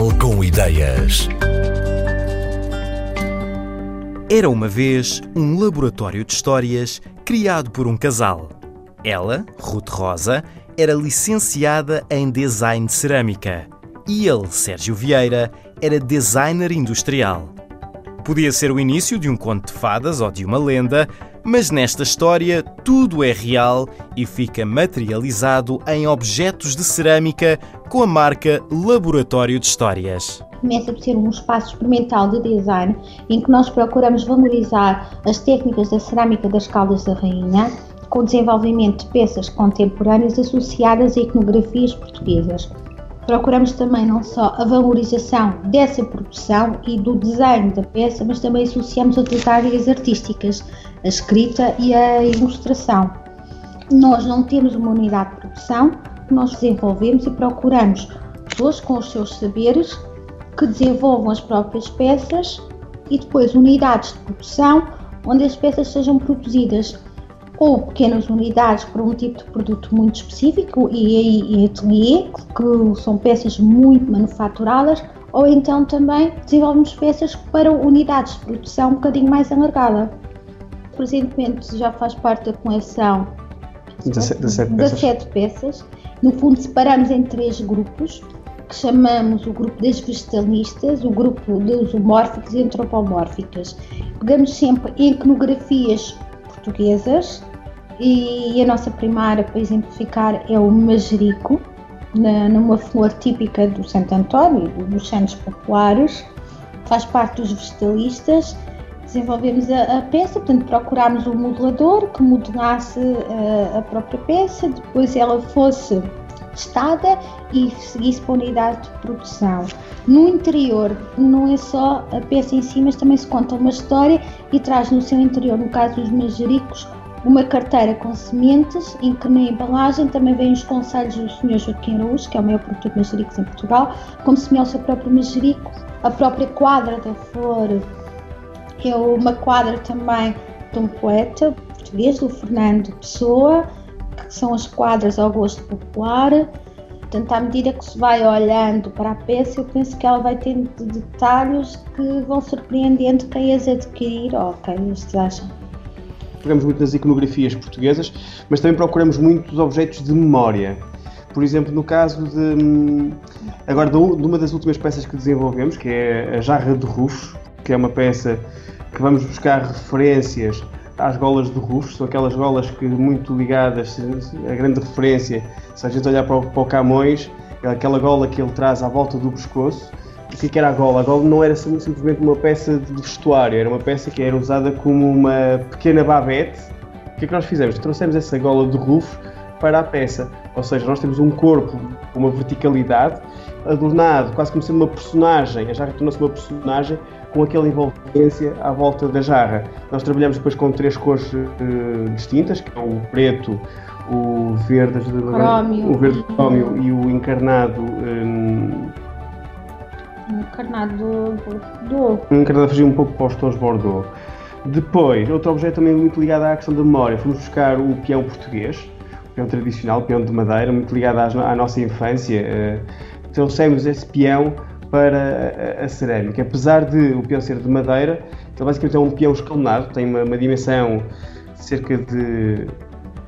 Portugal com ideias. Era uma vez um laboratório de histórias criado por um casal. Ela, Ruth Rosa, era licenciada em design de cerâmica e ele, Sérgio Vieira, era designer industrial. Podia ser o início de um conto de fadas ou de uma lenda, mas nesta história tudo é real e fica materializado em objetos de cerâmica com a marca Laboratório de Histórias. Começa por ser um espaço experimental de design em que nós procuramos valorizar as técnicas da cerâmica das Caldas da Rainha, com desenvolvimento de peças contemporâneas associadas a etnografias portuguesas. Procuramos também não só a valorização dessa produção e do design da peça, mas também associamos outras áreas artísticas, a escrita e a ilustração. Nós não temos uma unidade de produção, nós desenvolvemos e procuramos pessoas com os seus saberes que desenvolvam as próprias peças e depois unidades de produção onde as peças sejam produzidas ou pequenas unidades para um tipo de produto muito específico e, e ateliê, que são peças muito manufaturadas, ou então também desenvolvemos peças para unidades de produção um bocadinho mais alargada. Presentemente já faz parte da coleção 17 peças. 17 peças. No fundo, separamos em três grupos, que chamamos o grupo das vegetalistas, o grupo dos homórficos e antropomórficas. Pegamos sempre iconografias portuguesas, e a nossa primeira, para exemplificar, é o majerico, na, numa flor típica do Santo António, dos Santos Populares, faz parte dos vegetalistas. Desenvolvemos a, a peça, portanto, procurámos um modelador que modelasse a, a própria peça, depois ela fosse testada e seguisse para a unidade de produção. No interior, não é só a peça em si, mas também se conta uma história e traz no seu interior, no caso dos majericos, uma carteira com sementes em que na embalagem também vêm os conselhos do Sr. Joaquim Araújo, que é o maior produtor de manjericos em Portugal, como semear o seu próprio manjerico. A própria quadra da flor é uma quadra também de um poeta português, do Fernando Pessoa, que são as quadras ao gosto popular. Portanto, à medida que se vai olhando para a peça, eu penso que ela vai tendo detalhes que vão surpreendendo quem as adquirir ou quem as deseja pegamos muito nas iconografias portuguesas, mas também procuramos muitos objetos de memória. Por exemplo, no caso de. Hum, agora, de uma das últimas peças que desenvolvemos, que é a Jarra de Rufo, que é uma peça que vamos buscar referências às golas de Rufo, são aquelas golas que muito ligadas, a grande referência, se a gente olhar para o, para o Camões, é aquela gola que ele traz à volta do pescoço, o que era a gola? A gola não era simplesmente uma peça de vestuário, era uma peça que era usada como uma pequena babete. O que é que nós fizemos? Trouxemos essa gola de rufo para a peça, ou seja, nós temos um corpo com uma verticalidade, adornado, quase como sendo uma personagem, a jarra tornou-se uma personagem com aquela envolvência à volta da jarra. Nós trabalhamos depois com três cores uh, distintas, que é o preto, o verde, o verde crómio e o encarnado um, encarnado Bordeaux. Um encarnado a fugir um pouco para os tons Bordeaux. Depois, outro objeto também muito ligado à questão da memória, fomos buscar o peão português, o peão tradicional, o peão de madeira, muito ligado à, à nossa infância. Uh, trouxemos esse peão para a, a, cerâmica. Apesar de o peão ser de madeira, ele basicamente é um peão escalonado, tem uma, uma dimensão de cerca de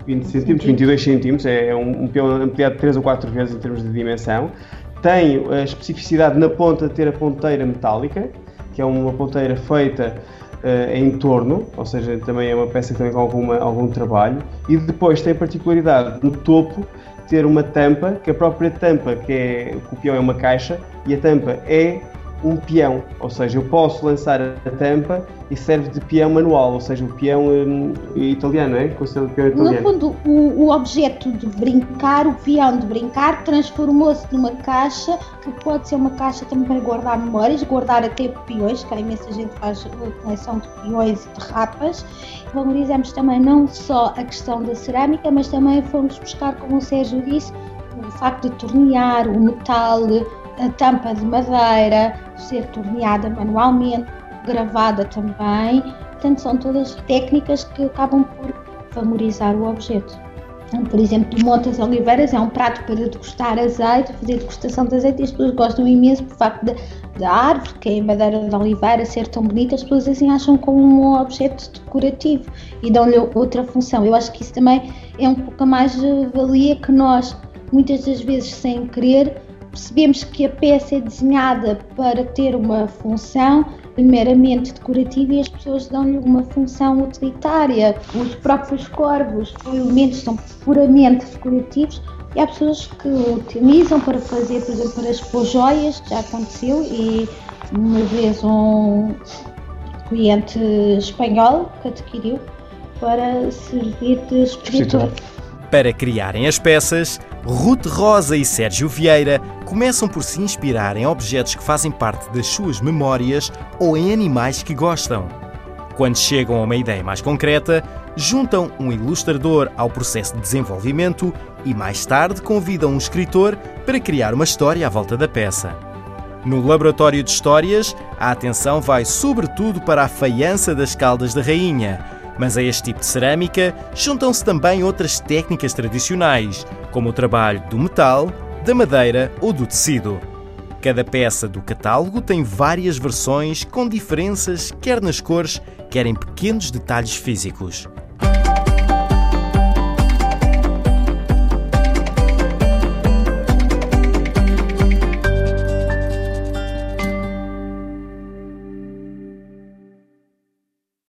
20 cm, 22 cm, é, é um, um peão ampliado 3 ou 4 vezes em termos de dimensão tem a especificidade na ponta de ter a ponteira metálica, que é uma ponteira feita uh, em torno, ou seja, também é uma peça que tem alguma, algum trabalho. E depois tem a particularidade no topo ter uma tampa, que a própria tampa, que é o peão é uma caixa, e a tampa é um peão, ou seja, eu posso lançar a tampa e serve de peão manual, ou seja, o peão um, italiano, é? Considera o peão italiano. No fundo, o, o, objeto de brincar, o peão de brincar, transformou-se numa caixa, que pode ser uma caixa também para guardar memórias, guardar até peões, que há imensa gente faz coleção de peões e de rapas. Valorizamos também não só a questão da cerâmica, mas também fomos buscar, como o Sérgio disse, o facto de tornear, o metal, a tampa de madeira, ser torneada manualmente, gravada também. Portanto, são todas técnicas que acabam por valorizar o objeto. por exemplo, do Monte das Oliveiras, é um prato para degustar azeite, fazer degustação de azeite e as pessoas gostam imenso por facto da árvore, que é a madeira de oliveira, ser tão bonita, as pessoas assim acham como um objeto decorativo e dão-lhe outra função. Eu acho que isso também é um pouco a mais valia que nós, muitas das vezes sem querer, percebemos que a peça é desenhada para ter uma função meramente decorativa e as pessoas dão-lhe uma função utilitária. Os próprios corvos, os elementos são puramente decorativos e há pessoas que utilizam para fazer, por exemplo, para expor joias, já aconteceu, e uma vez um cliente espanhol que adquiriu para servir de expositor. Para criarem as peças, Ruth Rosa e Sérgio Vieira começam por se inspirar em objetos que fazem parte das suas memórias ou em animais que gostam. Quando chegam a uma ideia mais concreta, juntam um ilustrador ao processo de desenvolvimento e mais tarde convidam um escritor para criar uma história à volta da peça. No laboratório de histórias, a atenção vai sobretudo para a faiança das caldas da rainha, mas a este tipo de cerâmica juntam-se também outras técnicas tradicionais, como o trabalho do metal, da madeira ou do tecido. Cada peça do catálogo tem várias versões com diferenças quer nas cores, quer em pequenos detalhes físicos.